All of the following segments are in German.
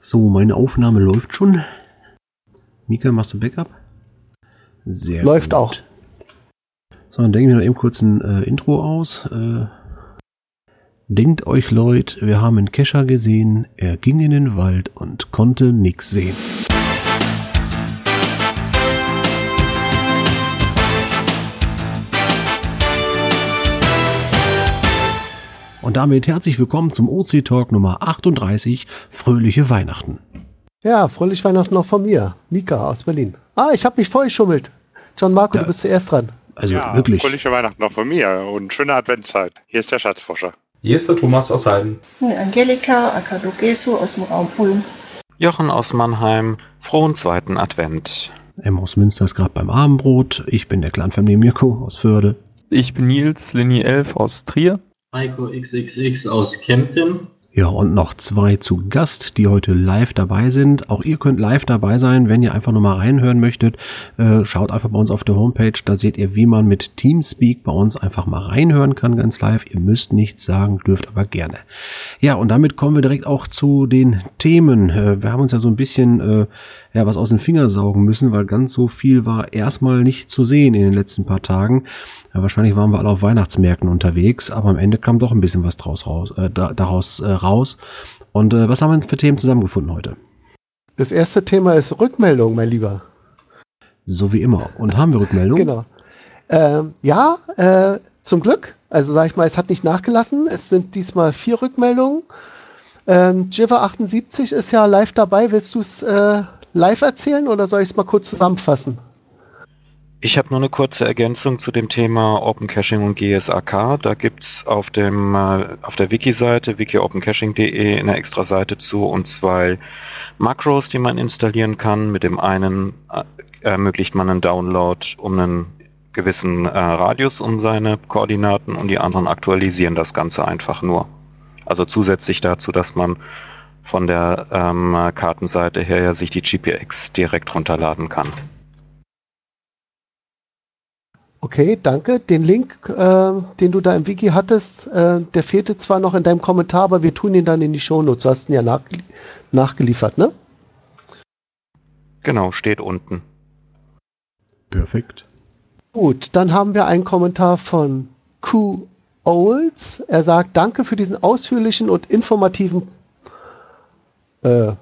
So, meine Aufnahme läuft schon. Mika, machst du Backup? Sehr Läuft gut. auch. So, dann denken wir noch eben kurz ein äh, Intro aus. Äh, denkt euch, Leute, wir haben einen Kescher gesehen. Er ging in den Wald und konnte nix sehen. Und damit herzlich willkommen zum OC Talk Nummer 38, Fröhliche Weihnachten. Ja, fröhliche Weihnachten noch von mir, Mika aus Berlin. Ah, ich habe mich vorgeschummelt. John Marco, da, du bist zuerst dran. Also ja, wirklich. Fröhliche Weihnachten noch von mir und schöne Adventszeit. Hier ist der Schatzforscher. Hier ist der Thomas aus Heiden. Angelika Akadogesu aus dem Raum Ulm. Jochen aus Mannheim. Frohen zweiten Advent. Emma aus Münster ist gerade beim Abendbrot. Ich bin der Clanfamilie Mirko aus Förde. Ich bin Nils, Linie 11 aus Trier. Heiko XXX aus Kempten. Ja, und noch zwei zu Gast, die heute live dabei sind. Auch ihr könnt live dabei sein, wenn ihr einfach nur mal reinhören möchtet. Äh, schaut einfach bei uns auf der Homepage, da seht ihr, wie man mit Teamspeak bei uns einfach mal reinhören kann, ganz live. Ihr müsst nichts sagen, dürft aber gerne. Ja, und damit kommen wir direkt auch zu den Themen. Äh, wir haben uns ja so ein bisschen äh, ja was aus den Fingern saugen müssen, weil ganz so viel war erstmal nicht zu sehen in den letzten paar Tagen. Ja, wahrscheinlich waren wir alle auf Weihnachtsmärkten unterwegs, aber am Ende kam doch ein bisschen was draus raus, äh, daraus äh, raus. Und äh, was haben wir für Themen zusammengefunden heute? Das erste Thema ist Rückmeldung, mein Lieber. So wie immer. Und haben wir Rückmeldung? Genau. Ähm, ja, äh, zum Glück. Also sag ich mal, es hat nicht nachgelassen. Es sind diesmal vier Rückmeldungen. Ähm, Jiva78 ist ja live dabei. Willst du es äh, live erzählen oder soll ich es mal kurz zusammenfassen? Ich habe nur eine kurze Ergänzung zu dem Thema Open Caching und GSAK. Da gibt's auf äh, auf der Wiki-Seite wikiopencaching.de eine extra Seite zu und zwei Makros, die man installieren kann. Mit dem einen äh, ermöglicht man einen Download um einen gewissen äh, Radius um seine Koordinaten und die anderen aktualisieren das Ganze einfach nur. Also zusätzlich dazu, dass man von der ähm, Kartenseite her ja sich die GPX direkt runterladen kann. Okay, danke. Den Link, äh, den du da im Wiki hattest, äh, der fehlte zwar noch in deinem Kommentar, aber wir tun ihn dann in die Shownotes. Du hast ihn ja nach, nachgeliefert, ne? Genau, steht unten. Perfekt. Gut, dann haben wir einen Kommentar von Q Olds. Er sagt, danke für diesen ausführlichen und informativen äh,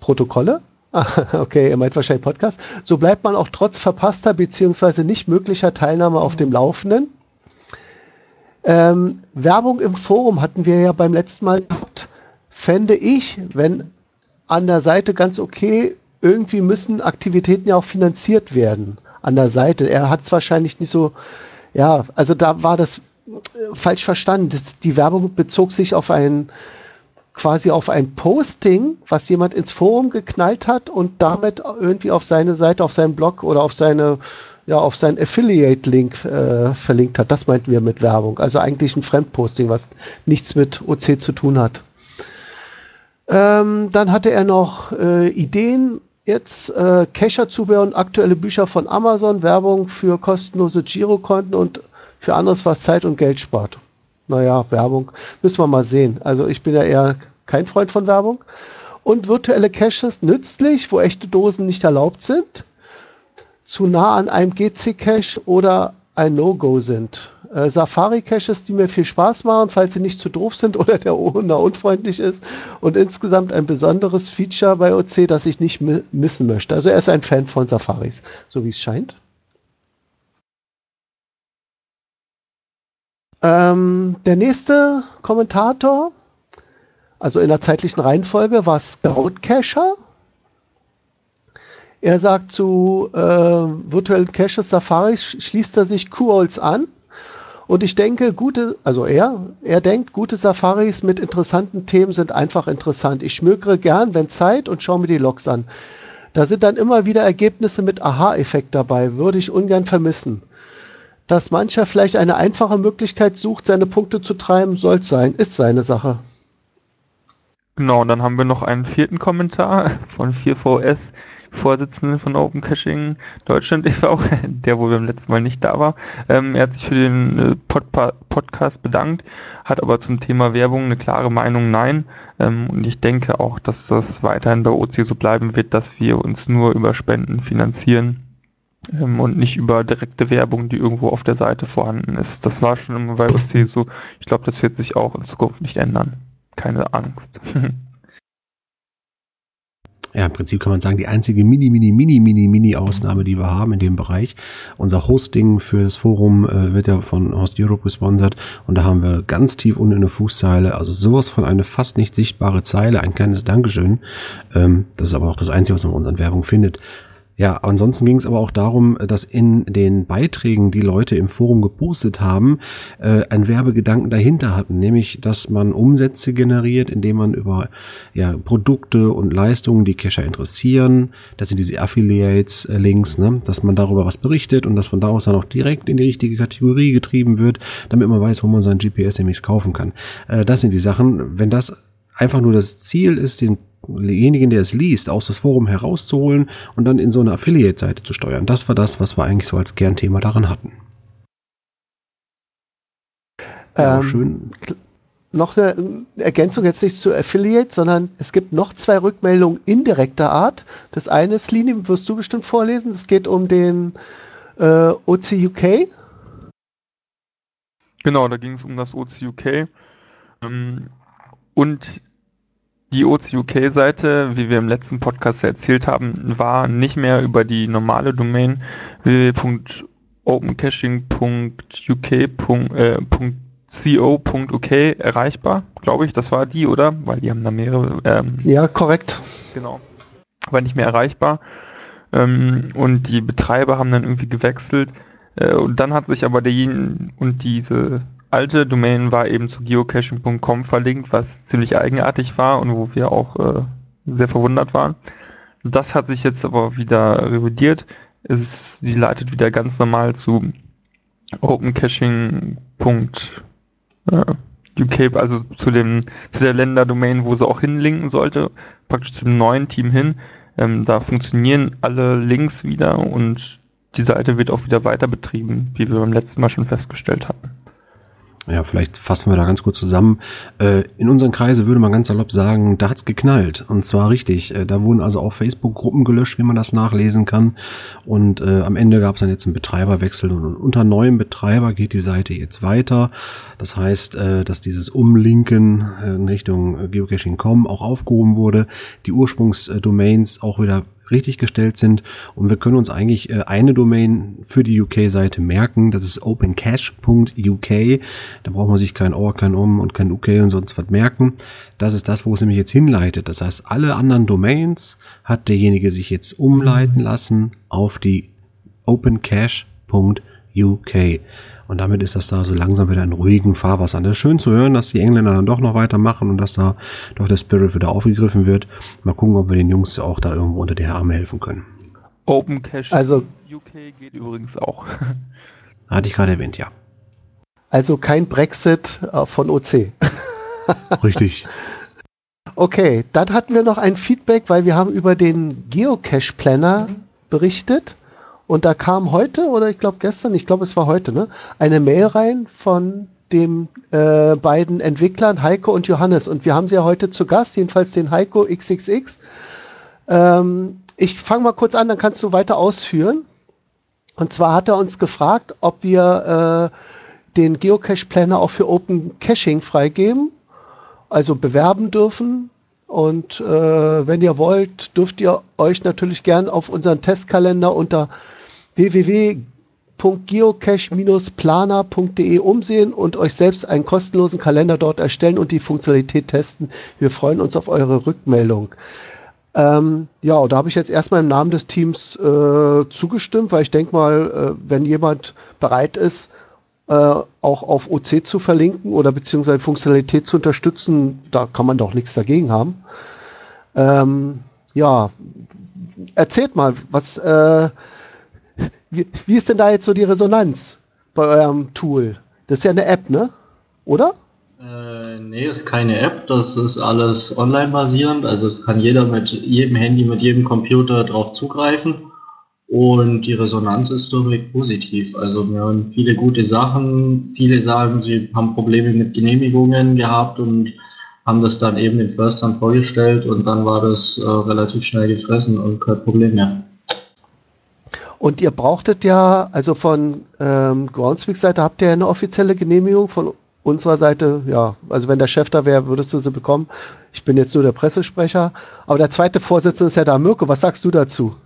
Protokolle. okay, er meint wahrscheinlich Podcast. So bleibt man auch trotz verpasster bzw. nicht möglicher Teilnahme auf dem Laufenden. Ähm, Werbung im Forum hatten wir ja beim letzten Mal gehabt. Fände ich, wenn an der Seite ganz okay, irgendwie müssen Aktivitäten ja auch finanziert werden. An der Seite. Er hat es wahrscheinlich nicht so, ja, also da war das äh, falsch verstanden. Das, die Werbung bezog sich auf einen quasi auf ein Posting, was jemand ins Forum geknallt hat und damit irgendwie auf seine Seite, auf seinen Blog oder auf seine ja, auf seinen Affiliate-Link äh, verlinkt hat. Das meinten wir mit Werbung. Also eigentlich ein Fremdposting, was nichts mit OC zu tun hat. Ähm, dann hatte er noch äh, Ideen, jetzt äh, Cacher-Zubehör und aktuelle Bücher von Amazon, Werbung für kostenlose Girokonten und für anderes, was Zeit und Geld spart naja, Werbung, müssen wir mal sehen. Also ich bin ja eher kein Freund von Werbung. Und virtuelle Caches nützlich, wo echte Dosen nicht erlaubt sind, zu nah an einem GC-Cache oder ein No-Go sind. Äh, Safari-Caches, die mir viel Spaß machen, falls sie nicht zu doof sind oder der Owner unfreundlich ist. Und insgesamt ein besonderes Feature bei OC, das ich nicht missen möchte. Also er ist ein Fan von Safaris, so wie es scheint. Ähm, der nächste Kommentator, also in der zeitlichen Reihenfolge, war Scoutcacher. Er sagt zu äh, virtuellen Caches Safaris schließt er sich QoLs an. Und ich denke, gute, also er, er denkt, gute Safaris mit interessanten Themen sind einfach interessant. Ich schmökere gern, wenn Zeit und schaue mir die Logs an. Da sind dann immer wieder Ergebnisse mit Aha-Effekt dabei, würde ich ungern vermissen. Dass mancher vielleicht eine einfache Möglichkeit sucht, seine Punkte zu treiben, soll sein, ist seine Sache. Genau, dann haben wir noch einen vierten Kommentar von 4VS. Vorsitzenden von Open Caching Deutschland e.V., der wohl beim letzten Mal nicht da war. Ähm, er hat sich für den äh, Pod Podcast bedankt, hat aber zum Thema Werbung eine klare Meinung Nein. Ähm, und ich denke auch, dass das weiterhin bei OC so bleiben wird, dass wir uns nur über Spenden finanzieren ähm, und nicht über direkte Werbung, die irgendwo auf der Seite vorhanden ist. Das war schon immer bei OC so. Ich glaube, das wird sich auch in Zukunft nicht ändern. Keine Angst. Ja, im Prinzip kann man sagen, die einzige mini, mini, mini, mini, mini Ausnahme, die wir haben in dem Bereich. Unser Hosting für das Forum äh, wird ja von Host Europe gesponsert und da haben wir ganz tief unten in der Fußzeile, also sowas von eine fast nicht sichtbare Zeile, ein kleines Dankeschön. Ähm, das ist aber auch das Einzige, was man in unseren Werbung findet. Ja, ansonsten ging es aber auch darum, dass in den Beiträgen, die Leute im Forum gepostet haben, äh, ein Werbegedanken dahinter hatten, nämlich, dass man Umsätze generiert, indem man über ja, Produkte und Leistungen, die Cacher interessieren, das sind diese Affiliates-Links, ne, dass man darüber was berichtet und dass von da aus dann auch direkt in die richtige Kategorie getrieben wird, damit man weiß, wo man sein GPS nämlich kaufen kann. Äh, das sind die Sachen. Wenn das einfach nur das Ziel ist, den denjenigen, der es liest, aus das Forum herauszuholen und dann in so eine Affiliate-Seite zu steuern. Das war das, was wir eigentlich so als Kernthema daran hatten. Ja, ähm, schön. Noch eine Ergänzung jetzt nicht zu Affiliate, sondern es gibt noch zwei Rückmeldungen indirekter Art. Das eine ist, Lini, wirst du bestimmt vorlesen. Es geht um den äh, OCUK. Genau, da ging es um das OCUK. Ähm, und die OCUK-Seite, wie wir im letzten Podcast erzählt haben, war nicht mehr über die normale Domain www.opencaching.uk.co.uk äh, erreichbar, glaube ich. Das war die, oder? Weil die haben da mehrere. Ähm, ja, korrekt. Genau. War nicht mehr erreichbar. Ähm, und die Betreiber haben dann irgendwie gewechselt. Äh, und dann hat sich aber derjenige und diese alte Domain war eben zu geocaching.com verlinkt, was ziemlich eigenartig war und wo wir auch äh, sehr verwundert waren. Das hat sich jetzt aber wieder revidiert. Es sie leitet wieder ganz normal zu opencaching.uk, also zu dem zu der Länderdomain, wo sie auch hinlinken sollte, praktisch zum neuen Team hin. Ähm, da funktionieren alle Links wieder und die Seite wird auch wieder weiter betrieben, wie wir beim letzten Mal schon festgestellt hatten ja, vielleicht fassen wir da ganz kurz zusammen. Äh, in unseren Kreise würde man ganz salopp sagen, da hat's geknallt. Und zwar richtig. Äh, da wurden also auch Facebook-Gruppen gelöscht, wie man das nachlesen kann. Und äh, am Ende gab's dann jetzt einen Betreiberwechsel. Und unter neuem Betreiber geht die Seite jetzt weiter. Das heißt, dass dieses Umlinken in Richtung Geocaching.com auch aufgehoben wurde. Die Ursprungsdomains auch wieder richtig gestellt sind. Und wir können uns eigentlich äh, eine Domain für die UK-Seite merken. Das ist opencache.uk. Da braucht man sich kein Or, kein Um und kein UK und sonst was merken. Das ist das, wo es nämlich jetzt hinleitet. Das heißt, alle anderen Domains hat derjenige sich jetzt umleiten lassen auf die opencache.uk. Und damit ist das da so langsam wieder in ruhigen Fahrwassern. Das ist schön zu hören, dass die Engländer dann doch noch weitermachen und dass da doch der Spirit wieder aufgegriffen wird. Mal gucken, ob wir den Jungs auch da irgendwo unter die Arme helfen können. Open Cache also, UK geht übrigens auch. Hatte ich gerade erwähnt, ja. Also kein Brexit äh, von OC. Richtig. Okay, dann hatten wir noch ein Feedback, weil wir haben über den Geocache Planner berichtet. Und da kam heute, oder ich glaube gestern, ich glaube es war heute, ne, eine Mail rein von den äh, beiden Entwicklern Heiko und Johannes. Und wir haben sie ja heute zu Gast, jedenfalls den Heiko XXX. Ähm, ich fange mal kurz an, dann kannst du weiter ausführen. Und zwar hat er uns gefragt, ob wir äh, den Geocache Planner auch für Open Caching freigeben, also bewerben dürfen. Und äh, wenn ihr wollt, dürft ihr euch natürlich gern auf unseren Testkalender unter www.geocache-planer.de umsehen und euch selbst einen kostenlosen Kalender dort erstellen und die Funktionalität testen. Wir freuen uns auf eure Rückmeldung. Ähm, ja, da habe ich jetzt erstmal im Namen des Teams äh, zugestimmt, weil ich denke mal, äh, wenn jemand bereit ist, äh, auch auf OC zu verlinken oder beziehungsweise Funktionalität zu unterstützen, da kann man doch nichts dagegen haben. Ähm, ja, erzählt mal, was äh, wie, wie ist denn da jetzt so die Resonanz bei eurem Tool? Das ist ja eine App, ne? Oder? Äh, nee, ist keine App, das ist alles online basierend, also es kann jeder mit jedem Handy, mit jedem Computer drauf zugreifen und die Resonanz ist durchweg positiv. Also wir haben viele gute Sachen, viele sagen, sie haben Probleme mit Genehmigungen gehabt und haben das dann eben den Förstern vorgestellt und dann war das äh, relativ schnell gefressen und kein Problem mehr. Und ihr brauchtet ja, also von ähm, Groundspeak-Seite habt ihr ja eine offizielle Genehmigung von unserer Seite, ja, also wenn der Chef da wäre, würdest du sie bekommen. Ich bin jetzt nur der Pressesprecher. Aber der zweite Vorsitzende ist ja da. Mirko, was sagst du dazu?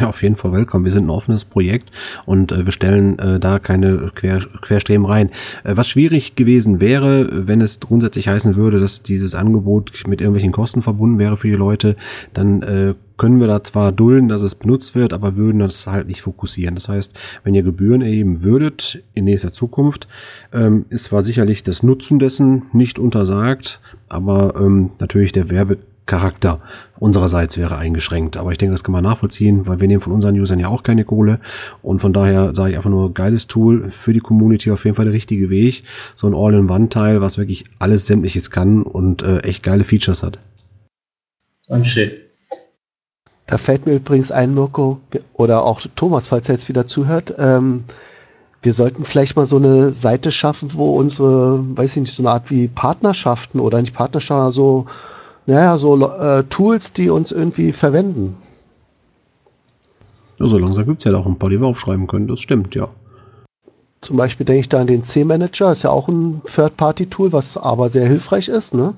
Ja, auf jeden Fall willkommen. Wir sind ein offenes Projekt und äh, wir stellen äh, da keine Quer Querstreben rein. Äh, was schwierig gewesen wäre, wenn es grundsätzlich heißen würde, dass dieses Angebot mit irgendwelchen Kosten verbunden wäre für die Leute, dann äh, können wir da zwar dulden, dass es benutzt wird, aber würden das halt nicht fokussieren. Das heißt, wenn ihr Gebühren erheben würdet in nächster Zukunft, ähm, ist zwar sicherlich das Nutzen dessen nicht untersagt, aber ähm, natürlich der Werbe Charakter unsererseits wäre eingeschränkt. Aber ich denke, das kann man nachvollziehen, weil wir nehmen von unseren Usern ja auch keine Kohle. Und von daher sage ich einfach nur, geiles Tool für die Community, auf jeden Fall der richtige Weg. So ein All-in-One-Teil, was wirklich alles Sämtliches kann und äh, echt geile Features hat. Dankeschön. Da fällt mir übrigens ein, Mirko, oder auch Thomas, falls er jetzt wieder zuhört, ähm, wir sollten vielleicht mal so eine Seite schaffen, wo unsere, weiß ich nicht, so eine Art wie Partnerschaften oder nicht Partnerschaften, so naja, so äh, Tools, die uns irgendwie verwenden. Ja, so langsam gibt es ja auch ein paar, die wir aufschreiben können, das stimmt, ja. Zum Beispiel denke ich da an den C-Manager, ist ja auch ein Third-Party-Tool, was aber sehr hilfreich ist, ne?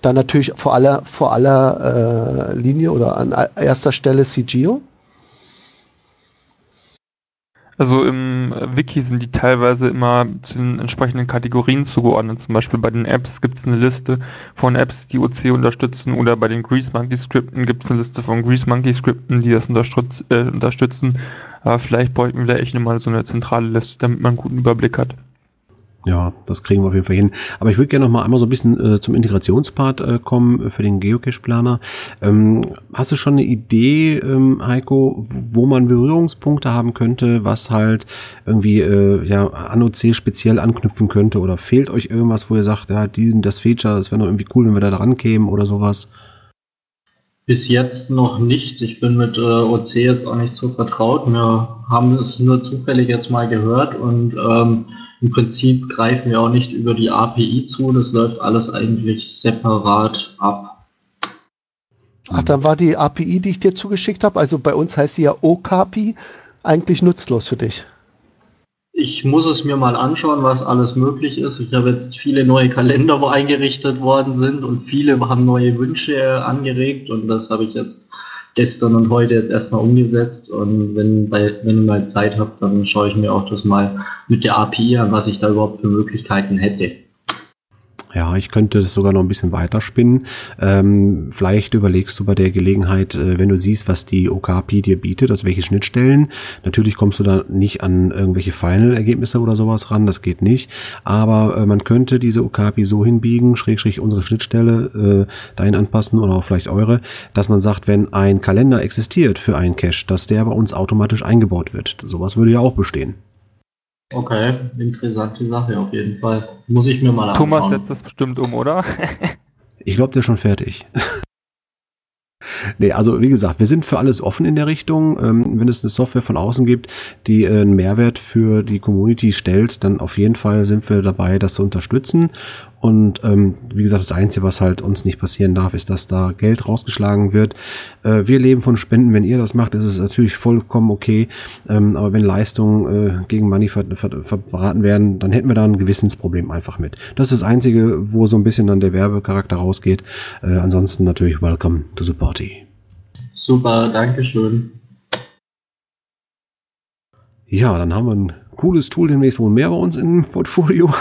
Dann natürlich vor aller, vor aller äh, Linie oder an erster Stelle CGO. Also im Wiki sind die teilweise immer zu den entsprechenden Kategorien zugeordnet. Zum Beispiel bei den Apps gibt es eine Liste von Apps, die OC unterstützen oder bei den Grease Monkey Skripten gibt es eine Liste von Grease Monkey Skripten, die das unterstütz äh, unterstützen. Aber vielleicht bräuchten wir da echt nochmal so eine zentrale Liste, damit man einen guten Überblick hat. Ja, das kriegen wir auf jeden Fall hin. Aber ich würde gerne noch mal einmal so ein bisschen äh, zum Integrationspart äh, kommen für den Geocache-Planer. Ähm, hast du schon eine Idee, ähm, Heiko, wo man Berührungspunkte haben könnte, was halt irgendwie äh, ja an OC speziell anknüpfen könnte? Oder fehlt euch irgendwas, wo ihr sagt, ja, diesen, das Feature, das wäre noch irgendwie cool, wenn wir da dran kämen oder sowas? Bis jetzt noch nicht. Ich bin mit äh, OC jetzt auch nicht so vertraut. Wir haben es nur zufällig jetzt mal gehört und ähm, im Prinzip greifen wir auch nicht über die API zu, das läuft alles eigentlich separat ab. Ach, dann war die API, die ich dir zugeschickt habe, also bei uns heißt sie ja OKAPI, eigentlich nutzlos für dich. Ich muss es mir mal anschauen, was alles möglich ist. Ich habe jetzt viele neue Kalender, wo eingerichtet worden sind und viele haben neue Wünsche angeregt und das habe ich jetzt gestern und heute jetzt erstmal umgesetzt. Und wenn, bei, wenn ihr mal Zeit habt, dann schaue ich mir auch das mal mit der API an, was ich da überhaupt für Möglichkeiten hätte. Ja, ich könnte das sogar noch ein bisschen weiterspinnen. Ähm, vielleicht überlegst du bei der Gelegenheit, äh, wenn du siehst, was die OKAPI dir bietet, also welche Schnittstellen. Natürlich kommst du da nicht an irgendwelche Final-Ergebnisse oder sowas ran, das geht nicht. Aber äh, man könnte diese OKAPI so hinbiegen, schrägstrich unsere Schnittstelle äh, dahin anpassen oder auch vielleicht eure, dass man sagt, wenn ein Kalender existiert für einen Cache, dass der bei uns automatisch eingebaut wird. Sowas würde ja auch bestehen. Okay, interessante Sache auf jeden Fall. Muss ich mir mal anschauen. Thomas setzt das bestimmt um, oder? ich glaube, der ist schon fertig. Nee, also wie gesagt, wir sind für alles offen in der Richtung. Ähm, wenn es eine Software von außen gibt, die äh, einen Mehrwert für die Community stellt, dann auf jeden Fall sind wir dabei, das zu unterstützen. Und ähm, wie gesagt, das Einzige, was halt uns nicht passieren darf, ist, dass da Geld rausgeschlagen wird. Äh, wir leben von Spenden. Wenn ihr das macht, ist es natürlich vollkommen okay. Ähm, aber wenn Leistungen äh, gegen Money ver ver verbraten werden, dann hätten wir da ein Gewissensproblem einfach mit. Das ist das Einzige, wo so ein bisschen dann der Werbecharakter rausgeht. Äh, ansonsten natürlich welcome to the party. Super, danke schön. Ja, dann haben wir ein cooles Tool demnächst wohl mehr bei uns im Portfolio.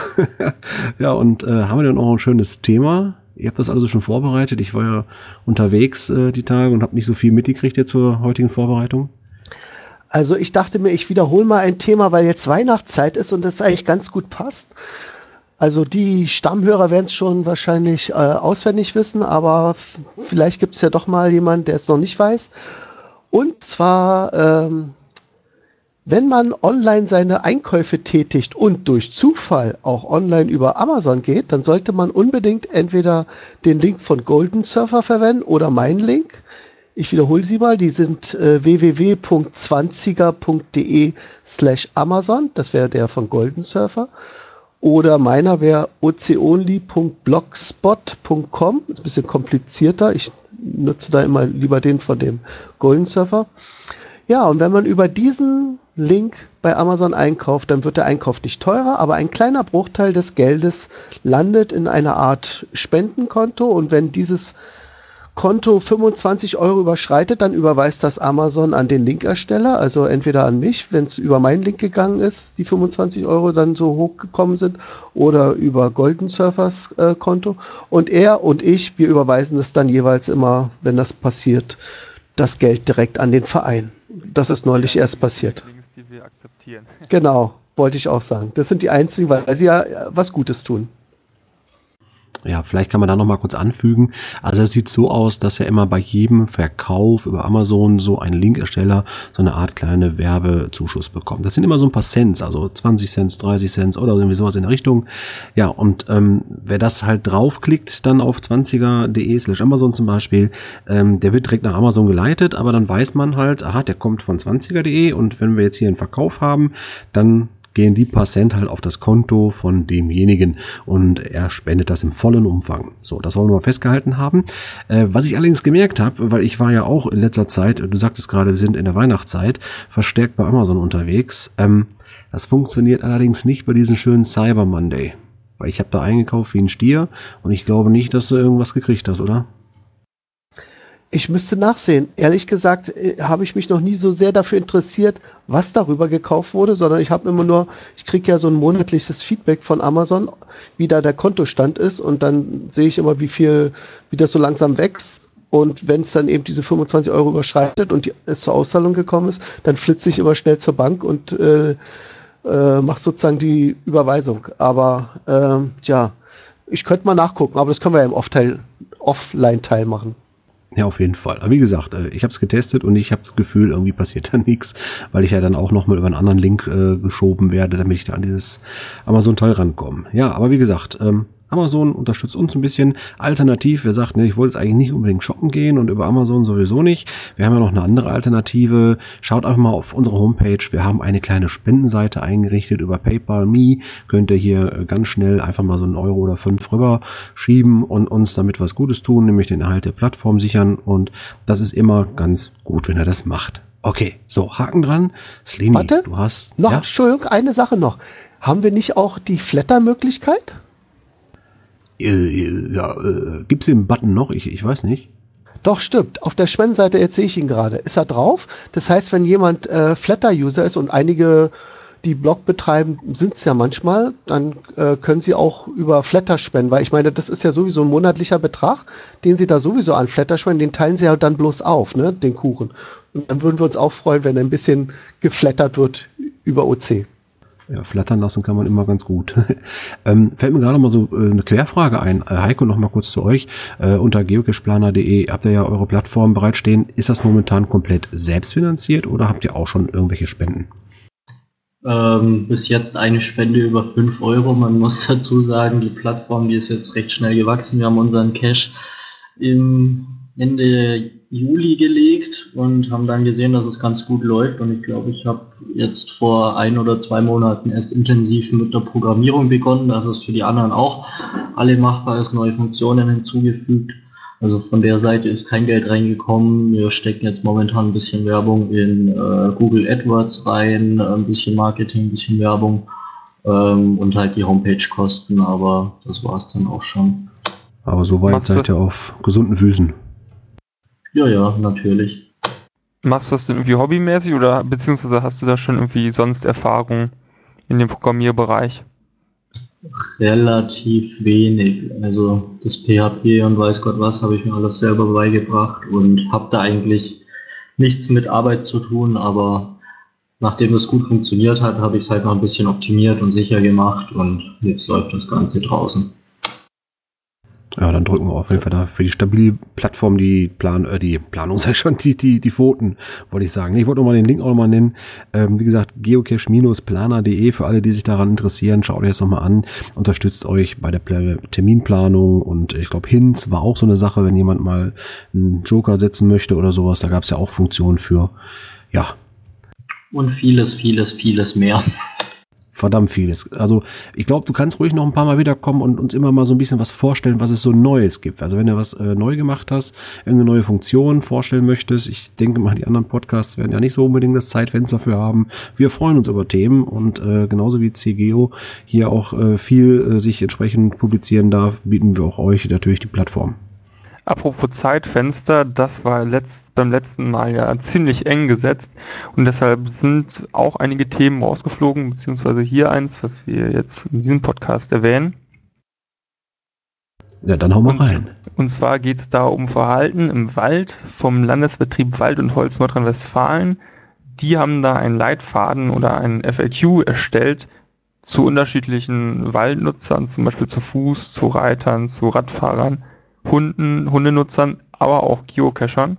ja, und äh, haben wir dann auch ein schönes Thema. Ihr habt das also schon vorbereitet. Ich war ja unterwegs äh, die Tage und habe nicht so viel mitgekriegt jetzt zur heutigen Vorbereitung. Also ich dachte mir, ich wiederhole mal ein Thema, weil jetzt Weihnachtszeit ist und das eigentlich ganz gut passt. Also die Stammhörer werden es schon wahrscheinlich äh, auswendig wissen, aber vielleicht gibt es ja doch mal jemanden, der es noch nicht weiß. Und zwar ähm, wenn man online seine Einkäufe tätigt und durch Zufall auch online über Amazon geht, dann sollte man unbedingt entweder den Link von Golden Surfer verwenden oder meinen Link. Ich wiederhole sie mal, die sind äh, www.20er.de slash Amazon, das wäre der von Golden Surfer. Oder meiner wäre oceonly.blogspot.com, ist ein bisschen komplizierter, ich nutze da immer lieber den von dem Golden Surfer. Ja, und wenn man über diesen Link bei Amazon einkauft, dann wird der Einkauf nicht teurer, aber ein kleiner Bruchteil des Geldes landet in einer Art Spendenkonto und wenn dieses Konto 25 Euro überschreitet, dann überweist das Amazon an den Linkersteller, also entweder an mich, wenn es über meinen Link gegangen ist, die 25 Euro dann so hochgekommen sind, oder über Golden Surfers äh, Konto. Und er und ich, wir überweisen es dann jeweils immer, wenn das passiert, das Geld direkt an den Verein. Das ist neulich erst passiert. Die wir akzeptieren. Genau, wollte ich auch sagen. Das sind die einzigen, weil sie ja was Gutes tun. Ja, vielleicht kann man da noch mal kurz anfügen. Also es sieht so aus, dass ja immer bei jedem Verkauf über Amazon so ein Linkersteller so eine Art kleine Werbezuschuss bekommt. Das sind immer so ein paar Cents, also 20 Cent, 30 Cent oder irgendwie sowas in der Richtung. Ja, und ähm, wer das halt draufklickt, dann auf 20er.de slash Amazon zum Beispiel, ähm, der wird direkt nach Amazon geleitet, aber dann weiß man halt, aha, der kommt von 20er.de und wenn wir jetzt hier einen Verkauf haben, dann gehen die paar Cent halt auf das Konto von demjenigen und er spendet das im vollen Umfang. So, das wollen wir mal festgehalten haben. Äh, was ich allerdings gemerkt habe, weil ich war ja auch in letzter Zeit, du sagtest gerade, wir sind in der Weihnachtszeit, verstärkt bei Amazon unterwegs. Ähm, das funktioniert allerdings nicht bei diesem schönen Cyber Monday. Weil ich habe da eingekauft wie ein Stier und ich glaube nicht, dass du irgendwas gekriegt hast, oder? Ich müsste nachsehen. Ehrlich gesagt äh, habe ich mich noch nie so sehr dafür interessiert, was darüber gekauft wurde, sondern ich habe immer nur, ich kriege ja so ein monatliches Feedback von Amazon, wie da der Kontostand ist und dann sehe ich immer, wie viel, wie das so langsam wächst. Und wenn es dann eben diese 25 Euro überschreitet und die, es zur Auszahlung gekommen ist, dann flitze ich immer schnell zur Bank und äh, äh, mache sozusagen die Überweisung. Aber äh, ja, ich könnte mal nachgucken, aber das können wir ja im Offline-Teil machen. Ja, auf jeden Fall. Aber wie gesagt, äh, ich habe es getestet und ich habe das Gefühl, irgendwie passiert da nichts, weil ich ja dann auch nochmal über einen anderen Link äh, geschoben werde, damit ich da an dieses Amazon-Teil rankomme. Ja, aber wie gesagt, ähm, Amazon unterstützt uns ein bisschen. Alternativ, wer sagt, ne, ich wollte jetzt eigentlich nicht unbedingt shoppen gehen und über Amazon sowieso nicht. Wir haben ja noch eine andere Alternative. Schaut einfach mal auf unsere Homepage. Wir haben eine kleine Spendenseite eingerichtet über PayPal Me. Könnt ihr hier ganz schnell einfach mal so einen Euro oder fünf rüber schieben und uns damit was Gutes tun, nämlich den Erhalt der Plattform sichern. Und das ist immer ganz gut, wenn er das macht. Okay, so, Haken dran. Slini, Warte, du hast. Noch, ja? Entschuldigung, eine Sache noch. Haben wir nicht auch die Flatter-Möglichkeit? Äh, ja, äh, gibt's den Button noch? Ich, ich weiß nicht. Doch, stimmt. Auf der Spendenseite, jetzt sehe ich ihn gerade, ist er drauf. Das heißt, wenn jemand äh, Flatter-User ist und einige, die Blog betreiben, sind es ja manchmal, dann äh, können sie auch über Flatter spenden, weil ich meine, das ist ja sowieso ein monatlicher Betrag, den sie da sowieso an Flatter spenden, den teilen sie ja dann bloß auf, ne, den Kuchen. Und dann würden wir uns auch freuen, wenn ein bisschen geflattert wird über OC. Ja, flattern lassen kann man immer ganz gut. ähm, fällt mir gerade mal so äh, eine Querfrage ein. Äh, Heiko, noch mal kurz zu euch. Äh, unter geocachplaner.de habt ihr ja eure Plattform bereitstehen. Ist das momentan komplett selbstfinanziert oder habt ihr auch schon irgendwelche Spenden? Ähm, bis jetzt eine Spende über 5 Euro. Man muss dazu sagen, die Plattform, die ist jetzt recht schnell gewachsen. Wir haben unseren Cache im Ende Juli gelegt und haben dann gesehen, dass es ganz gut läuft. Und ich glaube, ich habe jetzt vor ein oder zwei Monaten erst intensiv mit der Programmierung begonnen, dass es für die anderen auch alle machbar ist, neue Funktionen hinzugefügt. Also von der Seite ist kein Geld reingekommen. Wir stecken jetzt momentan ein bisschen Werbung in äh, Google AdWords rein, ein bisschen Marketing, ein bisschen Werbung ähm, und halt die Homepage-Kosten, aber das war es dann auch schon. Aber soweit seid ihr auf gesunden Füßen. Ja, ja, natürlich. Machst du das denn irgendwie hobbymäßig oder beziehungsweise hast du da schon irgendwie sonst Erfahrung in dem Programmierbereich? Relativ wenig. Also das PHP und weiß Gott was habe ich mir alles selber beigebracht und habe da eigentlich nichts mit Arbeit zu tun, aber nachdem das gut funktioniert hat, habe ich es halt noch ein bisschen optimiert und sicher gemacht und jetzt läuft das Ganze draußen. Ja, dann drücken wir auf jeden Fall da für die stabile Plattform die Plan, äh, die Planung, ich schon, die, die, die Pfoten, wollte ich sagen. Ich wollte nochmal den Link auch nochmal nennen. Ähm, wie gesagt, geocache-planer.de für alle, die sich daran interessieren. Schaut euch das nochmal an. Unterstützt euch bei der Pla Terminplanung und ich glaube, Hinz war auch so eine Sache, wenn jemand mal einen Joker setzen möchte oder sowas. Da gab es ja auch Funktionen für. Ja. Und vieles, vieles, vieles mehr verdammt vieles. Also ich glaube, du kannst ruhig noch ein paar Mal wiederkommen und uns immer mal so ein bisschen was vorstellen, was es so Neues gibt. Also wenn du was äh, neu gemacht hast, irgendeine neue Funktion vorstellen möchtest, ich denke mal, die anderen Podcasts werden ja nicht so unbedingt das Zeitfenster für haben. Wir freuen uns über Themen und äh, genauso wie CGO hier auch äh, viel äh, sich entsprechend publizieren darf, bieten wir auch euch natürlich die Plattform. Apropos Zeitfenster, das war letzt, beim letzten Mal ja ziemlich eng gesetzt und deshalb sind auch einige Themen rausgeflogen, beziehungsweise hier eins, was wir jetzt in diesem Podcast erwähnen. Ja, dann hau mal rein. Und zwar geht es da um Verhalten im Wald vom Landesbetrieb Wald und Holz Nordrhein-Westfalen. Die haben da einen Leitfaden oder einen FAQ erstellt zu unterschiedlichen Waldnutzern, zum Beispiel zu Fuß, zu Reitern, zu Radfahrern Hunden, Hundenutzern, aber auch Geocachern.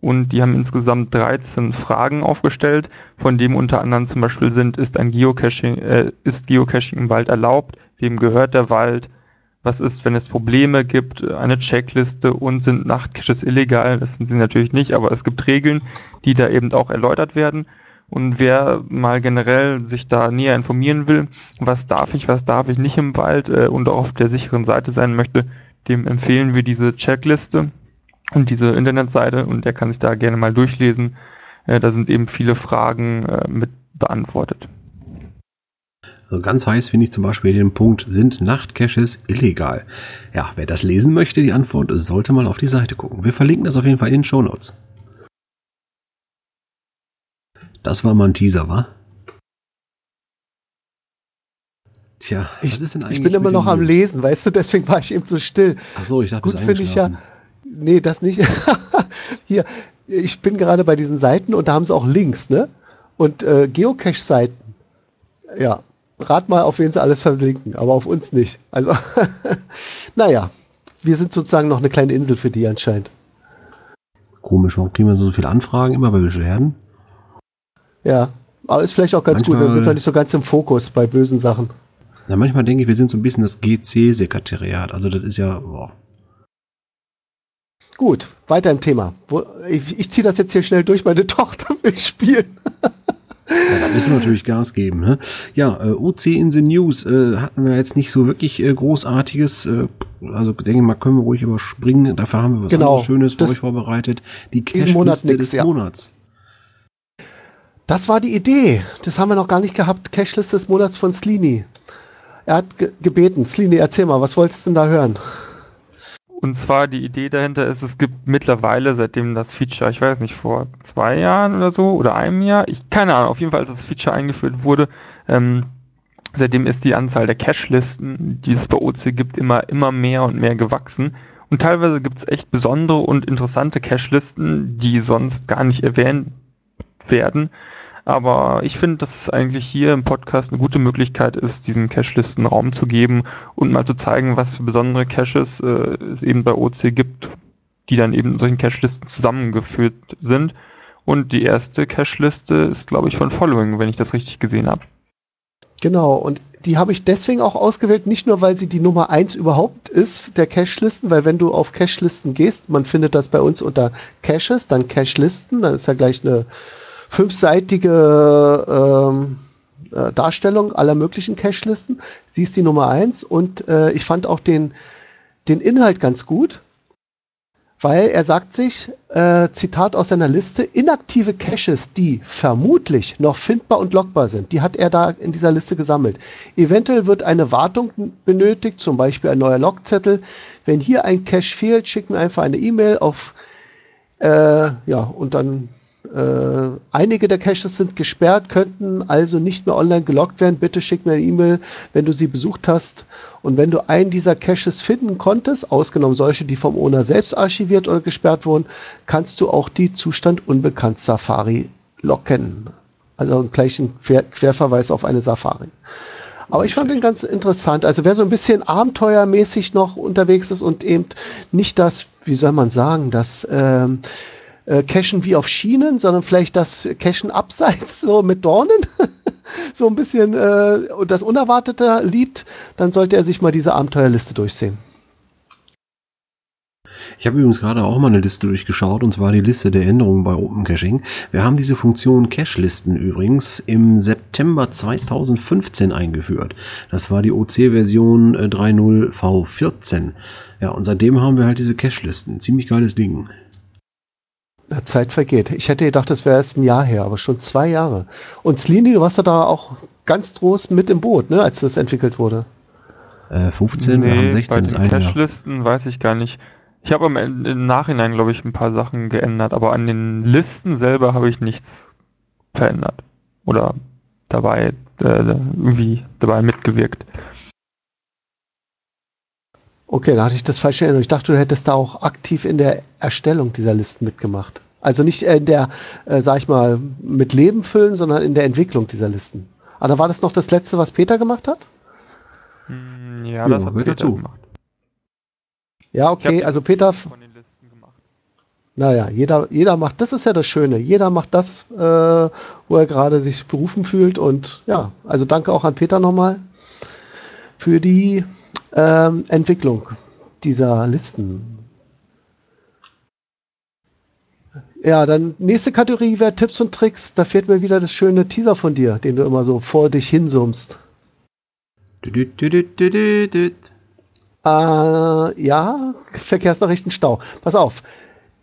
Und die haben insgesamt 13 Fragen aufgestellt, von dem unter anderem zum Beispiel sind, ist ein Geocaching, äh, ist Geocaching im Wald erlaubt? Wem gehört der Wald? Was ist, wenn es Probleme gibt? Eine Checkliste und sind Nachtcaches illegal? Das sind sie natürlich nicht, aber es gibt Regeln, die da eben auch erläutert werden. Und wer mal generell sich da näher informieren will, was darf ich, was darf ich nicht im Wald äh, und auf der sicheren Seite sein möchte, dem empfehlen wir diese Checkliste und diese Internetseite und der kann sich da gerne mal durchlesen. Äh, da sind eben viele Fragen äh, mit beantwortet. Also ganz heiß finde ich zum Beispiel den Punkt, sind Nachtcaches illegal? Ja, wer das lesen möchte, die Antwort sollte mal auf die Seite gucken. Wir verlinken das auf jeden Fall in den Show Notes. Das war mal ein Teaser, wa? Tja, ich, was ist denn eigentlich? Ich bin immer noch am News? Lesen, weißt du, deswegen war ich eben so still. Ach so, ich dachte, Gut finde ich ja. Nee, das nicht. Hier, ich bin gerade bei diesen Seiten und da haben sie auch Links, ne? Und äh, Geocache-Seiten. Ja, rat mal, auf wen sie alles verlinken, aber auf uns nicht. Also, naja, wir sind sozusagen noch eine kleine Insel für die anscheinend. Komisch, warum kriegen wir so viele Anfragen immer bei Beschwerden? Ja, aber ist vielleicht auch ganz manchmal, gut, dann sind wir nicht so ganz im Fokus bei bösen Sachen. Ja, manchmal denke ich, wir sind so ein bisschen das GC-Sekretariat. Also das ist ja. Boah. Gut, weiter im Thema. Ich, ich ziehe das jetzt hier schnell durch, meine Tochter will spielen. Ja, da müssen wir natürlich Gas geben. Ne? Ja, äh, OC in the News äh, hatten wir jetzt nicht so wirklich äh, großartiges. Äh, also denke ich mal, können wir ruhig überspringen. Dafür haben wir was genau, anderes Schönes für euch vorbereitet. Die Cash-Liste des ja. Monats. Das war die Idee. Das haben wir noch gar nicht gehabt. Cashlist des Monats von Slini. Er hat ge gebeten. Slini, erzähl mal, was wolltest du denn da hören? Und zwar die Idee dahinter ist, es gibt mittlerweile, seitdem das Feature, ich weiß nicht, vor zwei Jahren oder so oder einem Jahr, ich keine Ahnung, auf jeden Fall, als das Feature eingeführt wurde, ähm, seitdem ist die Anzahl der Cache-Listen, die es bei OC gibt, immer, immer mehr und mehr gewachsen. Und teilweise gibt es echt besondere und interessante Cache-Listen, die sonst gar nicht erwähnt werden. Aber ich finde, dass es eigentlich hier im Podcast eine gute Möglichkeit ist, diesen Cache-Listen Raum zu geben und mal zu zeigen, was für besondere Caches äh, es eben bei OC gibt, die dann eben in solchen Cache-Listen zusammengeführt sind. Und die erste Cache-Liste ist, glaube ich, von Following, wenn ich das richtig gesehen habe. Genau, und die habe ich deswegen auch ausgewählt, nicht nur, weil sie die Nummer 1 überhaupt ist der Cache-Listen, weil wenn du auf Cache-Listen gehst, man findet das bei uns unter Caches, dann Cache-Listen, dann ist ja gleich eine fünfseitige ähm, äh, Darstellung aller möglichen Cache-Listen. Sie ist die Nummer eins und äh, ich fand auch den, den Inhalt ganz gut, weil er sagt sich, äh, Zitat aus seiner Liste, inaktive Caches, die vermutlich noch findbar und lockbar sind, die hat er da in dieser Liste gesammelt. Eventuell wird eine Wartung benötigt, zum Beispiel ein neuer Logzettel. Wenn hier ein Cache fehlt, schicken wir einfach eine E-Mail auf, äh, ja, und dann äh, einige der Caches sind gesperrt, könnten also nicht mehr online gelockt werden. Bitte schick mir eine E-Mail, wenn du sie besucht hast. Und wenn du einen dieser Caches finden konntest, ausgenommen solche, die vom Owner selbst archiviert oder gesperrt wurden, kannst du auch die Zustand unbekannt Safari locken. Also gleich ein Quer Querverweis auf eine Safari. Aber ich fand den ganz interessant. Also wer so ein bisschen abenteuermäßig noch unterwegs ist und eben nicht das, wie soll man sagen, das ähm, äh, Cashen wie auf Schienen, sondern vielleicht das Cashen abseits, so mit Dornen, so ein bisschen äh, das Unerwartete liebt, dann sollte er sich mal diese Abenteuerliste durchsehen. Ich habe übrigens gerade auch mal eine Liste durchgeschaut und zwar die Liste der Änderungen bei Open Caching. Wir haben diese Funktion Cache-Listen übrigens im September 2015 eingeführt. Das war die OC-Version 3.0 V14. Ja, und seitdem haben wir halt diese Cache-Listen. Ziemlich geiles Ding. Ja, Zeit vergeht. Ich hätte gedacht, das wäre erst ein Jahr her, aber schon zwei Jahre. Und Slini, du warst ja da auch ganz groß mit im Boot, ne, als das entwickelt wurde. Äh, 15, wir haben 16, bei ist den ein Jahr. Cache-Listen weiß ich gar nicht. Ich habe im Nachhinein, glaube ich, ein paar Sachen geändert, aber an den Listen selber habe ich nichts verändert. Oder dabei äh, irgendwie dabei mitgewirkt. Okay, da hatte ich das falsch erinnert. Ich dachte, du hättest da auch aktiv in der Erstellung dieser Listen mitgemacht. Also nicht in der, äh, sag ich mal, mit Leben füllen, sondern in der Entwicklung dieser Listen. Aber da war das noch das letzte, was Peter gemacht hat? Hm, Ja, das hat gehört Peter dazu. gemacht. Ja, okay, also Peter, von den Listen gemacht. naja, jeder, jeder macht, das ist ja das Schöne, jeder macht das, äh, wo er gerade sich berufen fühlt und ja, also danke auch an Peter nochmal für die ähm, Entwicklung dieser Listen. Ja, dann nächste Kategorie wäre Tipps und Tricks. Da fehlt mir wieder das schöne Teaser von dir, den du immer so vor dich hinsummst. Düdüt. Äh, ja, Verkehrsnachrichten Stau. Pass auf.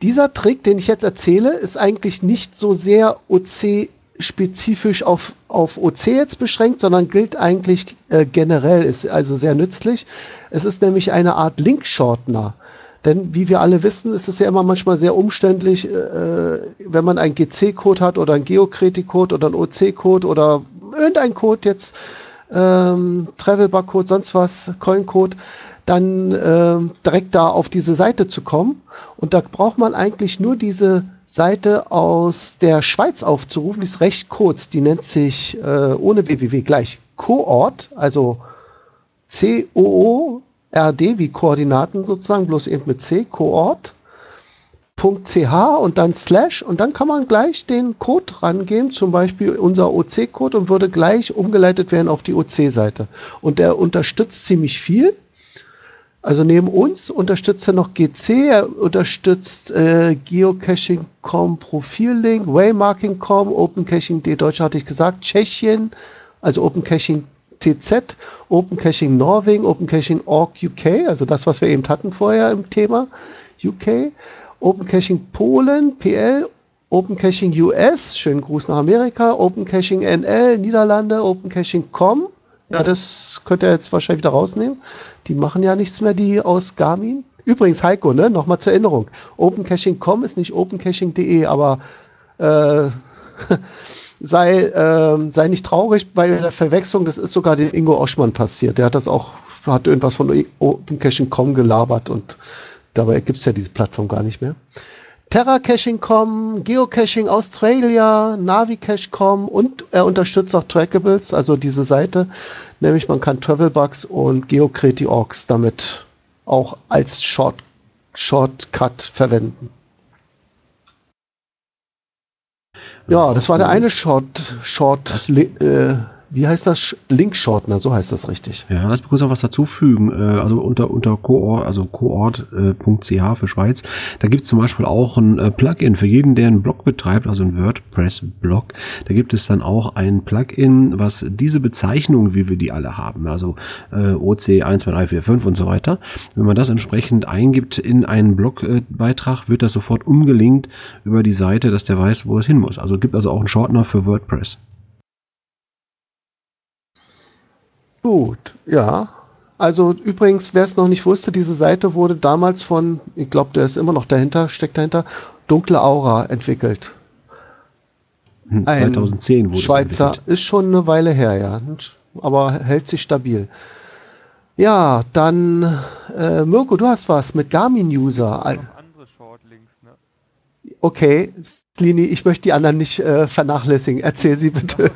Dieser Trick, den ich jetzt erzähle, ist eigentlich nicht so sehr OC-spezifisch auf, auf OC jetzt beschränkt, sondern gilt eigentlich äh, generell, ist also sehr nützlich. Es ist nämlich eine Art Link-Shortener. Denn wie wir alle wissen, ist es ja immer manchmal sehr umständlich, äh, wenn man einen GC-Code hat oder einen Geocreti-Code oder einen OC-Code oder irgendein Code jetzt, ähm, Travel-Bar-Code, sonst was, Coin-Code, dann ähm, direkt da auf diese Seite zu kommen. Und da braucht man eigentlich nur diese Seite aus der Schweiz aufzurufen. Die ist recht kurz. Die nennt sich äh, ohne www gleich Coort, also C-O-O-R-D wie Koordinaten sozusagen, bloß eben mit C, Coort. .ch und dann Slash und dann kann man gleich den Code rangeben, zum Beispiel unser OC-Code und würde gleich umgeleitet werden auf die OC-Seite. Und der unterstützt ziemlich viel. Also neben uns unterstützt er noch GC, er unterstützt äh, Geocaching.com Profillink, Waymarking.com, OpenCaching.de Deutschland hatte ich gesagt, Tschechien, also OpenCaching CZ, OpenCaching Norwegen, OpenCaching Org UK, also das, was wir eben hatten vorher im Thema UK, OpenCaching Polen, PL, OpenCaching US, schönen Gruß nach Amerika, OpenCaching NL, Niederlande, OpenCaching.com, ja, das könnt ihr jetzt wahrscheinlich wieder rausnehmen. Die machen ja nichts mehr, die aus Garmin. Übrigens, Heiko, ne, nochmal zur Erinnerung. OpenCaching.com ist nicht OpenCaching.de, aber äh, sei, äh, sei nicht traurig bei der Verwechslung, das ist sogar dem Ingo Oschmann passiert. Der hat das auch, hat irgendwas von OpenCaching.com gelabert und dabei gibt es ja diese Plattform gar nicht mehr. TerraCaching.com, Geocaching Australia, Navicache.com und er unterstützt auch Trackables, also diese Seite. Nämlich man kann Travelbugs und Geocreti.orgs damit auch als Short, Shortcut verwenden. Ja, das war der eine Short, Short, äh, wie heißt das? Link Shortener, so heißt das richtig. Ja, lass mich kurz noch was dazufügen. Äh, also unter unter Coort, also coort.ch für Schweiz, da gibt es zum Beispiel auch ein äh, Plugin für jeden, der einen Blog betreibt, also einen WordPress-Blog. Da gibt es dann auch ein Plugin, was diese Bezeichnung, wie wir die alle haben, also äh, OC 1, 2, 3, 4, 5 und so weiter, wenn man das entsprechend eingibt in einen Blogbeitrag, wird das sofort umgelinkt über die Seite, dass der weiß, wo es hin muss. Also gibt also auch einen Shortener für WordPress. Gut, ja. Also übrigens, wer es noch nicht wusste, diese Seite wurde damals von, ich glaube, der ist immer noch dahinter, steckt dahinter, Dunkle Aura entwickelt. Hm, Ein 2010 wurde Schweizer, es entwickelt. ist schon eine Weile her, ja. Aber hält sich stabil. Ja, dann, äh, Mirko, du hast was mit Garmin-User. Andere Shortlinks, ne? Okay, Lini, ich möchte die anderen nicht äh, vernachlässigen. Erzähl sie bitte.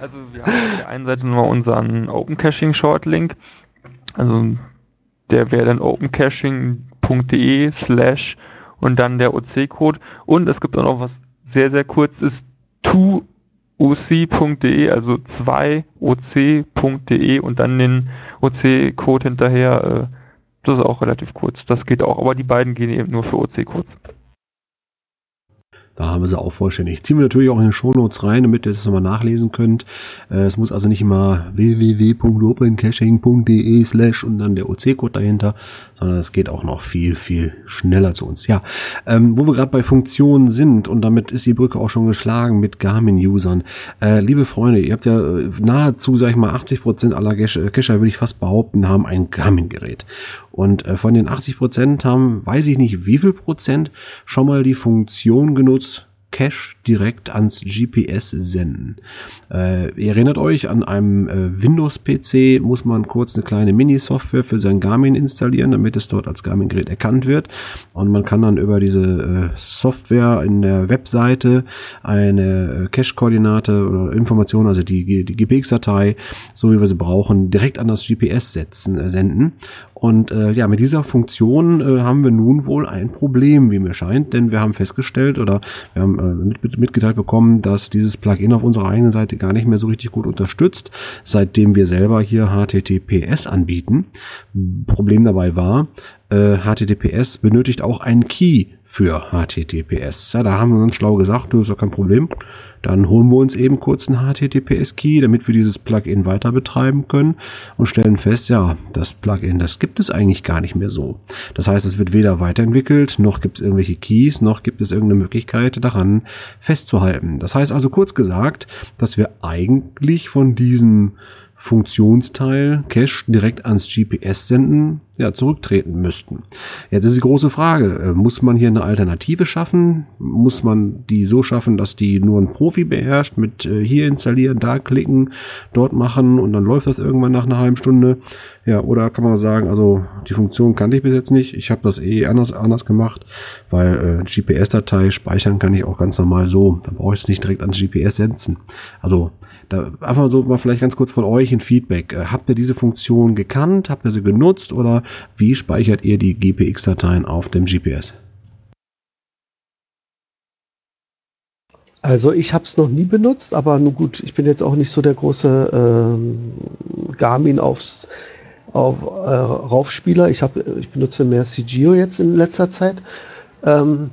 Also wir haben auf der einen Seite nur unseren Open Caching Shortlink. Also der wäre dann opencaching.de slash und dann der OC-Code. Und es gibt auch noch was sehr, sehr kurz ist 2oc.de, also 2oc.de und dann den OC-Code hinterher. Äh, das ist auch relativ kurz. Das geht auch, aber die beiden gehen eben nur für OC-Codes. Da haben wir sie auch vollständig. Ziehen wir natürlich auch in den Shownotes rein, damit ihr das nochmal nachlesen könnt. Äh, es muss also nicht immer www.opencaching.de slash und dann der OC-Code dahinter, sondern es geht auch noch viel, viel schneller zu uns. Ja, ähm, wo wir gerade bei Funktionen sind und damit ist die Brücke auch schon geschlagen mit Garmin-Usern. Äh, liebe Freunde, ihr habt ja äh, nahezu, sag ich mal, 80 Prozent aller Cacher, würde ich fast behaupten, haben ein Garmin-Gerät. Und äh, von den 80 Prozent haben, weiß ich nicht wie viel Prozent, schon mal die Funktion genutzt, Cache direkt ans GPS senden. Äh, ihr erinnert euch, an einem äh, Windows-PC muss man kurz eine kleine Mini-Software für sein Garmin installieren, damit es dort als Garmin-Gerät erkannt wird. Und man kann dann über diese äh, Software in der Webseite eine äh, Cache-Koordinate oder Information, also die, die GPX-Datei, so wie wir sie brauchen, direkt an das GPS setzen, äh, senden. Und äh, ja, mit dieser Funktion äh, haben wir nun wohl ein Problem, wie mir scheint, denn wir haben festgestellt oder wir haben äh, mit, mit, mitgeteilt bekommen, dass dieses Plugin auf unserer eigenen Seite gar nicht mehr so richtig gut unterstützt, seitdem wir selber hier HTTPS anbieten. Problem dabei war, äh, HTTPS benötigt auch einen Key für HTTPS. Ja, da haben wir uns schlau gesagt, das ist ja kein Problem. Dann holen wir uns eben kurz einen HTTPS-Key, damit wir dieses Plugin weiter betreiben können und stellen fest, ja, das Plugin, das gibt es eigentlich gar nicht mehr so. Das heißt, es wird weder weiterentwickelt, noch gibt es irgendwelche Keys, noch gibt es irgendeine Möglichkeit daran festzuhalten. Das heißt also kurz gesagt, dass wir eigentlich von diesem Funktionsteil Cache direkt ans GPS senden, ja, zurücktreten müssten. Jetzt ist die große Frage, äh, muss man hier eine Alternative schaffen? Muss man die so schaffen, dass die nur ein Profi beherrscht, mit äh, hier installieren, da klicken, dort machen und dann läuft das irgendwann nach einer halben Stunde? Ja, oder kann man sagen, also die Funktion kannte ich bis jetzt nicht, ich habe das eh anders, anders gemacht, weil äh, GPS-Datei speichern kann ich auch ganz normal so, da brauche ich es nicht direkt ans GPS senden. Also da einfach so mal vielleicht ganz kurz von euch ein Feedback. Äh, habt ihr diese Funktion gekannt? Habt ihr sie genutzt? Oder wie speichert ihr die GPX-Dateien auf dem GPS? Also ich habe es noch nie benutzt, aber nun gut, ich bin jetzt auch nicht so der große ähm, Garmin aufs, auf, äh, Raufspieler. Ich, hab, ich benutze mehr CGO jetzt in letzter Zeit. Ähm,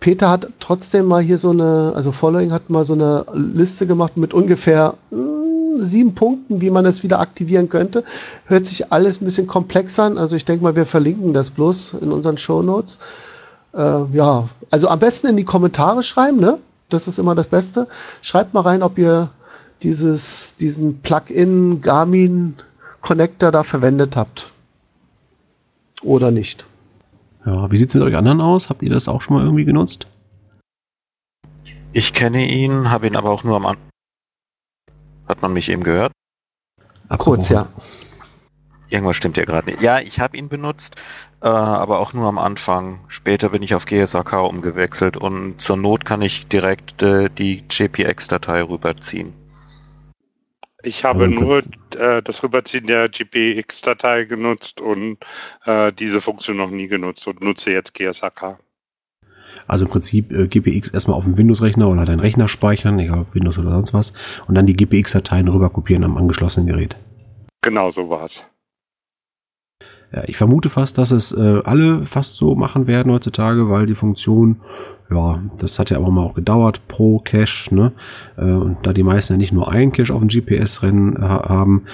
Peter hat trotzdem mal hier so eine, also Following hat mal so eine Liste gemacht mit ungefähr mh, hm, sieben Punkten, wie man es wieder aktivieren könnte. Hört sich alles ein bisschen komplex an. Also ich denke mal, wir verlinken das bloß in unseren Show Notes. Äh, ja, also am besten in die Kommentare schreiben, ne? Das ist immer das Beste. Schreibt mal rein, ob ihr dieses, diesen Plugin Garmin Connector da verwendet habt. Oder nicht. Ja, wie sieht's mit euch anderen aus? Habt ihr das auch schon mal irgendwie genutzt? Ich kenne ihn, habe ihn aber auch nur am Anfang. Hat man mich eben gehört? Kurz, ja. Irgendwas stimmt ja gerade nicht. Ja, ich habe ihn benutzt, äh, aber auch nur am Anfang. Später bin ich auf GSAK umgewechselt und zur Not kann ich direkt äh, die JPX-Datei rüberziehen. Ich habe also nur äh, das Rüberziehen der GPX-Datei genutzt und äh, diese Funktion noch nie genutzt und nutze jetzt GSAK. Also im Prinzip äh, GPX erstmal auf dem Windows-Rechner oder deinen Rechner speichern, egal ob Windows oder sonst was, und dann die GPX-Dateien rüber kopieren am angeschlossenen Gerät. Genau so war es. Ja, ich vermute fast, dass es äh, alle fast so machen werden heutzutage, weil die Funktion ja, das hat ja aber mal auch gedauert pro Cache, ne? Äh, und da die meisten ja nicht nur einen Cache auf dem GPS-Rennen äh, haben,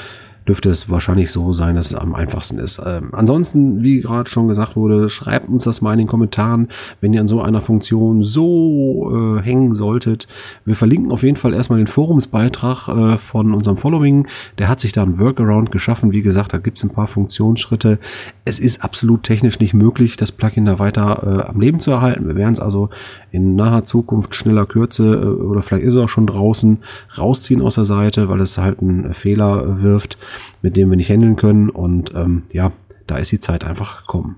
dürfte es wahrscheinlich so sein, dass es am einfachsten ist. Ähm, ansonsten, wie gerade schon gesagt wurde, schreibt uns das mal in den Kommentaren, wenn ihr an so einer Funktion so äh, hängen solltet. Wir verlinken auf jeden Fall erstmal den Forumsbeitrag äh, von unserem Following. Der hat sich da ein Workaround geschaffen. Wie gesagt, da gibt es ein paar Funktionsschritte. Es ist absolut technisch nicht möglich, das Plugin da weiter äh, am Leben zu erhalten. Wir werden es also in naher Zukunft schneller Kürze äh, oder vielleicht ist es auch schon draußen rausziehen aus der Seite, weil es halt einen Fehler wirft mit dem wir nicht handeln können. Und ähm, ja, da ist die Zeit einfach gekommen.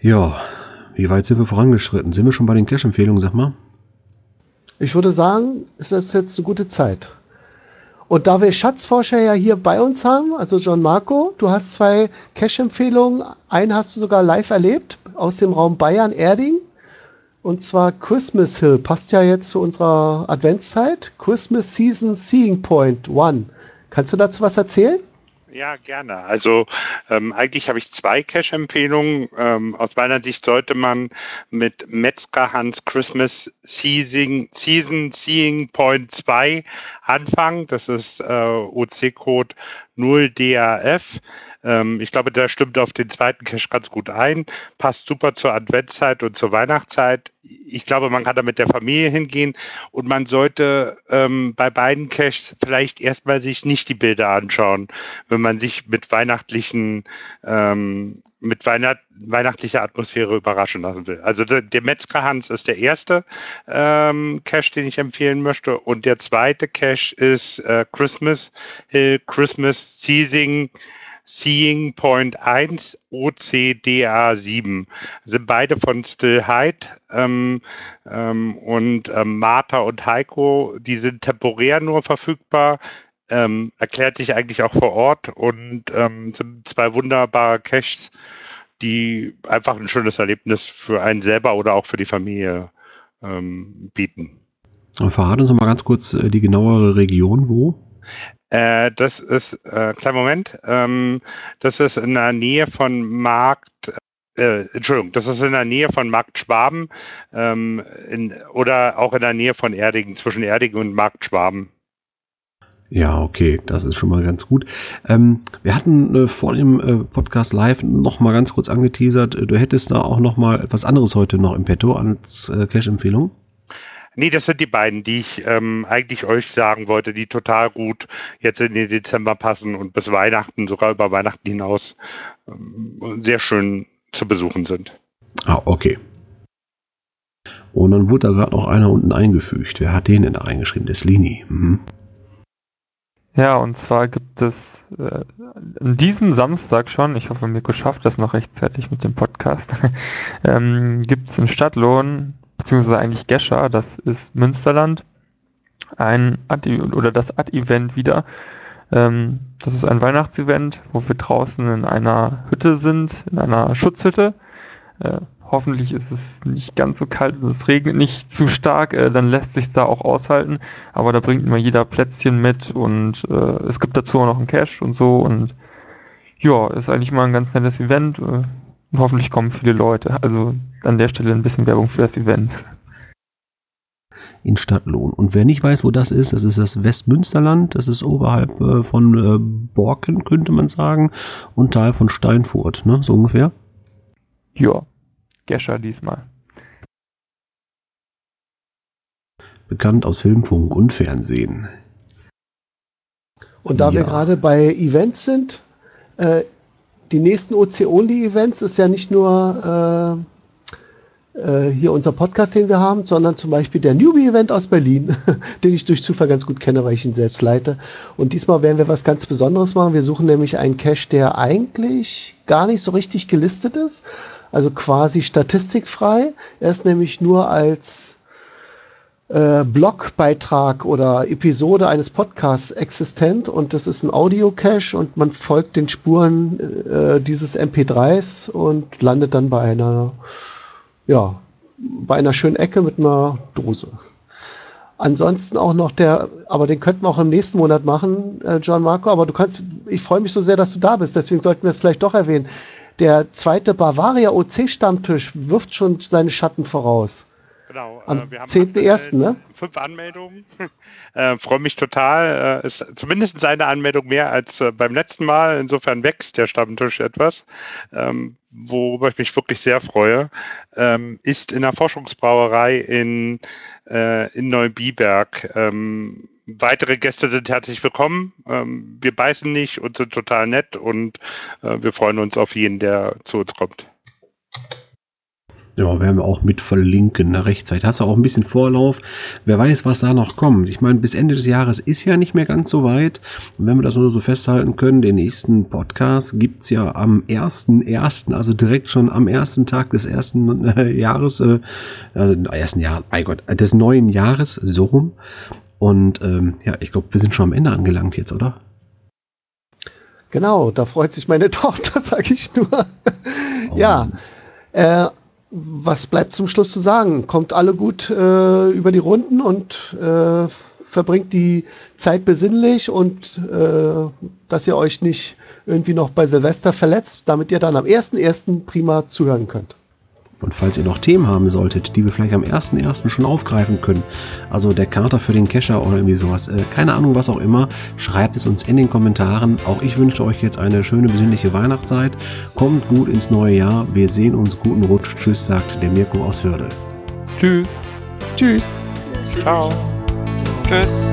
Ja, Wie weit sind wir vorangeschritten? Sind wir schon bei den Cash-Empfehlungen, sag mal? Ich würde sagen, es ist jetzt eine gute Zeit. Und da wir Schatzforscher ja hier bei uns haben, also John Marco, du hast zwei Cash-Empfehlungen. Einen hast du sogar live erlebt aus dem Raum Bayern, Erding. Und zwar Christmas Hill. Passt ja jetzt zu unserer Adventszeit. Christmas Season Seeing Point One. Kannst du dazu was erzählen? Ja, gerne. Also ähm, eigentlich habe ich zwei Cash-Empfehlungen. Ähm, aus meiner Sicht sollte man mit Metzger Hans Christmas Season, Season Seeing Point 2 anfangen. Das ist äh, OC-Code 0DAF. Ähm, ich glaube, der stimmt auf den zweiten Cache ganz gut ein, passt super zur Adventszeit und zur Weihnachtszeit. Ich glaube, man kann da mit der Familie hingehen und man sollte ähm, bei beiden Caches vielleicht erstmal sich nicht die Bilder anschauen, wenn man sich mit weihnachtlichen ähm, mit Weihnacht, weihnachtlicher Atmosphäre überraschen lassen will. Also der, der Metzger Hans ist der erste ähm, Cache, den ich empfehlen möchte. Und der zweite Cache ist äh, Christmas Hill Christmas Season Seeing Point 1 OCDA 7. Sind beide von Still Hyde ähm, ähm, und ähm, Martha und Heiko, die sind temporär nur verfügbar. Ähm, erklärt sich eigentlich auch vor Ort und ähm, sind zwei wunderbare Caches, die einfach ein schönes Erlebnis für einen selber oder auch für die Familie ähm, bieten. Verrat uns noch mal ganz kurz äh, die genauere Region, wo? Äh, das ist, äh, kleinen Moment, ähm, das ist in der Nähe von Markt, äh, Entschuldigung, das ist in der Nähe von Markt Schwaben ähm, in, oder auch in der Nähe von Erdingen, zwischen Erdingen und Markt Schwaben. Ja, okay, das ist schon mal ganz gut. Ähm, wir hatten äh, vor dem äh, Podcast live noch mal ganz kurz angeteasert, du hättest da auch noch mal etwas anderes heute noch im Petto als äh, Cash-Empfehlung. Nee, das sind die beiden, die ich ähm, eigentlich euch sagen wollte, die total gut jetzt in den Dezember passen und bis Weihnachten, sogar über Weihnachten hinaus, ähm, sehr schön zu besuchen sind. Ah, okay. Und dann wurde da gerade noch einer unten eingefügt. Wer hat den denn da reingeschrieben? Das Lini. Mhm. Ja, und zwar gibt es äh, an diesem Samstag schon, ich hoffe, Mirko schafft das noch rechtzeitig mit dem Podcast, ähm, gibt es in Stadtlohn beziehungsweise eigentlich Gescher, das ist Münsterland, ein Ad oder das Ad-Event wieder. Ähm, das ist ein Weihnachtsevent, wo wir draußen in einer Hütte sind, in einer Schutzhütte. Äh, hoffentlich ist es nicht ganz so kalt und es regnet nicht zu stark, äh, dann lässt sich da auch aushalten. Aber da bringt immer jeder Plätzchen mit und äh, es gibt dazu auch noch einen Cash und so und ja, ist eigentlich mal ein ganz nettes Event. Äh, und hoffentlich kommen viele Leute. Also an der Stelle ein bisschen Werbung für das Event. In Stadtlohn. Und wer nicht weiß, wo das ist, das ist das Westmünsterland. Das ist oberhalb äh, von äh, Borken, könnte man sagen. Und Teil von Steinfurt, ne? So ungefähr. Ja, Gescher diesmal. Bekannt aus Filmfunk und Fernsehen. Und da ja. wir gerade bei Events sind, äh, die nächsten OC-Only-Events ist ja nicht nur äh, hier unser Podcast, den wir haben, sondern zum Beispiel der Newbie-Event aus Berlin, den ich durch Zufall ganz gut kenne, weil ich ihn selbst leite. Und diesmal werden wir was ganz Besonderes machen. Wir suchen nämlich einen Cache, der eigentlich gar nicht so richtig gelistet ist, also quasi statistikfrei. Er ist nämlich nur als äh, Blogbeitrag oder Episode eines Podcasts existent und das ist ein Audio-Cache und man folgt den Spuren äh, dieses MP3s und landet dann bei einer, ja, bei einer schönen Ecke mit einer Dose. Ansonsten auch noch der, aber den könnten wir auch im nächsten Monat machen, äh, John Marco, aber du kannst, ich freue mich so sehr, dass du da bist, deswegen sollten wir es vielleicht doch erwähnen. Der zweite Bavaria OC Stammtisch wirft schon seine Schatten voraus. Genau. Am äh, wir haben 10.1., ne? Fünf Anmeldungen. äh, Freue mich total. Äh, ist zumindest eine Anmeldung mehr als äh, beim letzten Mal. Insofern wächst der Stammtisch etwas. Ähm, worüber ich mich wirklich sehr freue, ähm, ist in der Forschungsbrauerei in, äh, in Neubiberg. Ähm, weitere Gäste sind herzlich willkommen. Ähm, wir beißen nicht und sind total nett und äh, wir freuen uns auf jeden, der zu uns kommt. Ja, werden wir auch mit verlinken, ne, rechtzeitig. Hast du auch ein bisschen Vorlauf. Wer weiß, was da noch kommt. Ich meine, bis Ende des Jahres ist ja nicht mehr ganz so weit. Und wenn wir das nur so festhalten können, den nächsten Podcast gibt's ja am 1.1., also direkt schon am ersten Tag des ersten äh, Jahres, äh, äh, ersten Jahr, mein Gott, des neuen Jahres, so rum. Und ähm, ja, ich glaube, wir sind schon am Ende angelangt jetzt, oder? Genau, da freut sich meine Tochter, sage ich nur. Oh, ja, äh, was bleibt zum Schluss zu sagen? Kommt alle gut äh, über die Runden und äh, verbringt die Zeit besinnlich und äh, dass ihr euch nicht irgendwie noch bei Silvester verletzt, damit ihr dann am 1.1. prima zuhören könnt. Und falls ihr noch Themen haben solltet, die wir vielleicht am 1.1. schon aufgreifen können, also der Kater für den Kescher oder irgendwie sowas, äh, keine Ahnung, was auch immer, schreibt es uns in den Kommentaren. Auch ich wünsche euch jetzt eine schöne besinnliche Weihnachtszeit. Kommt gut ins neue Jahr. Wir sehen uns. Guten Rutsch. Tschüss, sagt der Mirko aus Förde. Tschüss. Tschüss. Ciao. Tschüss.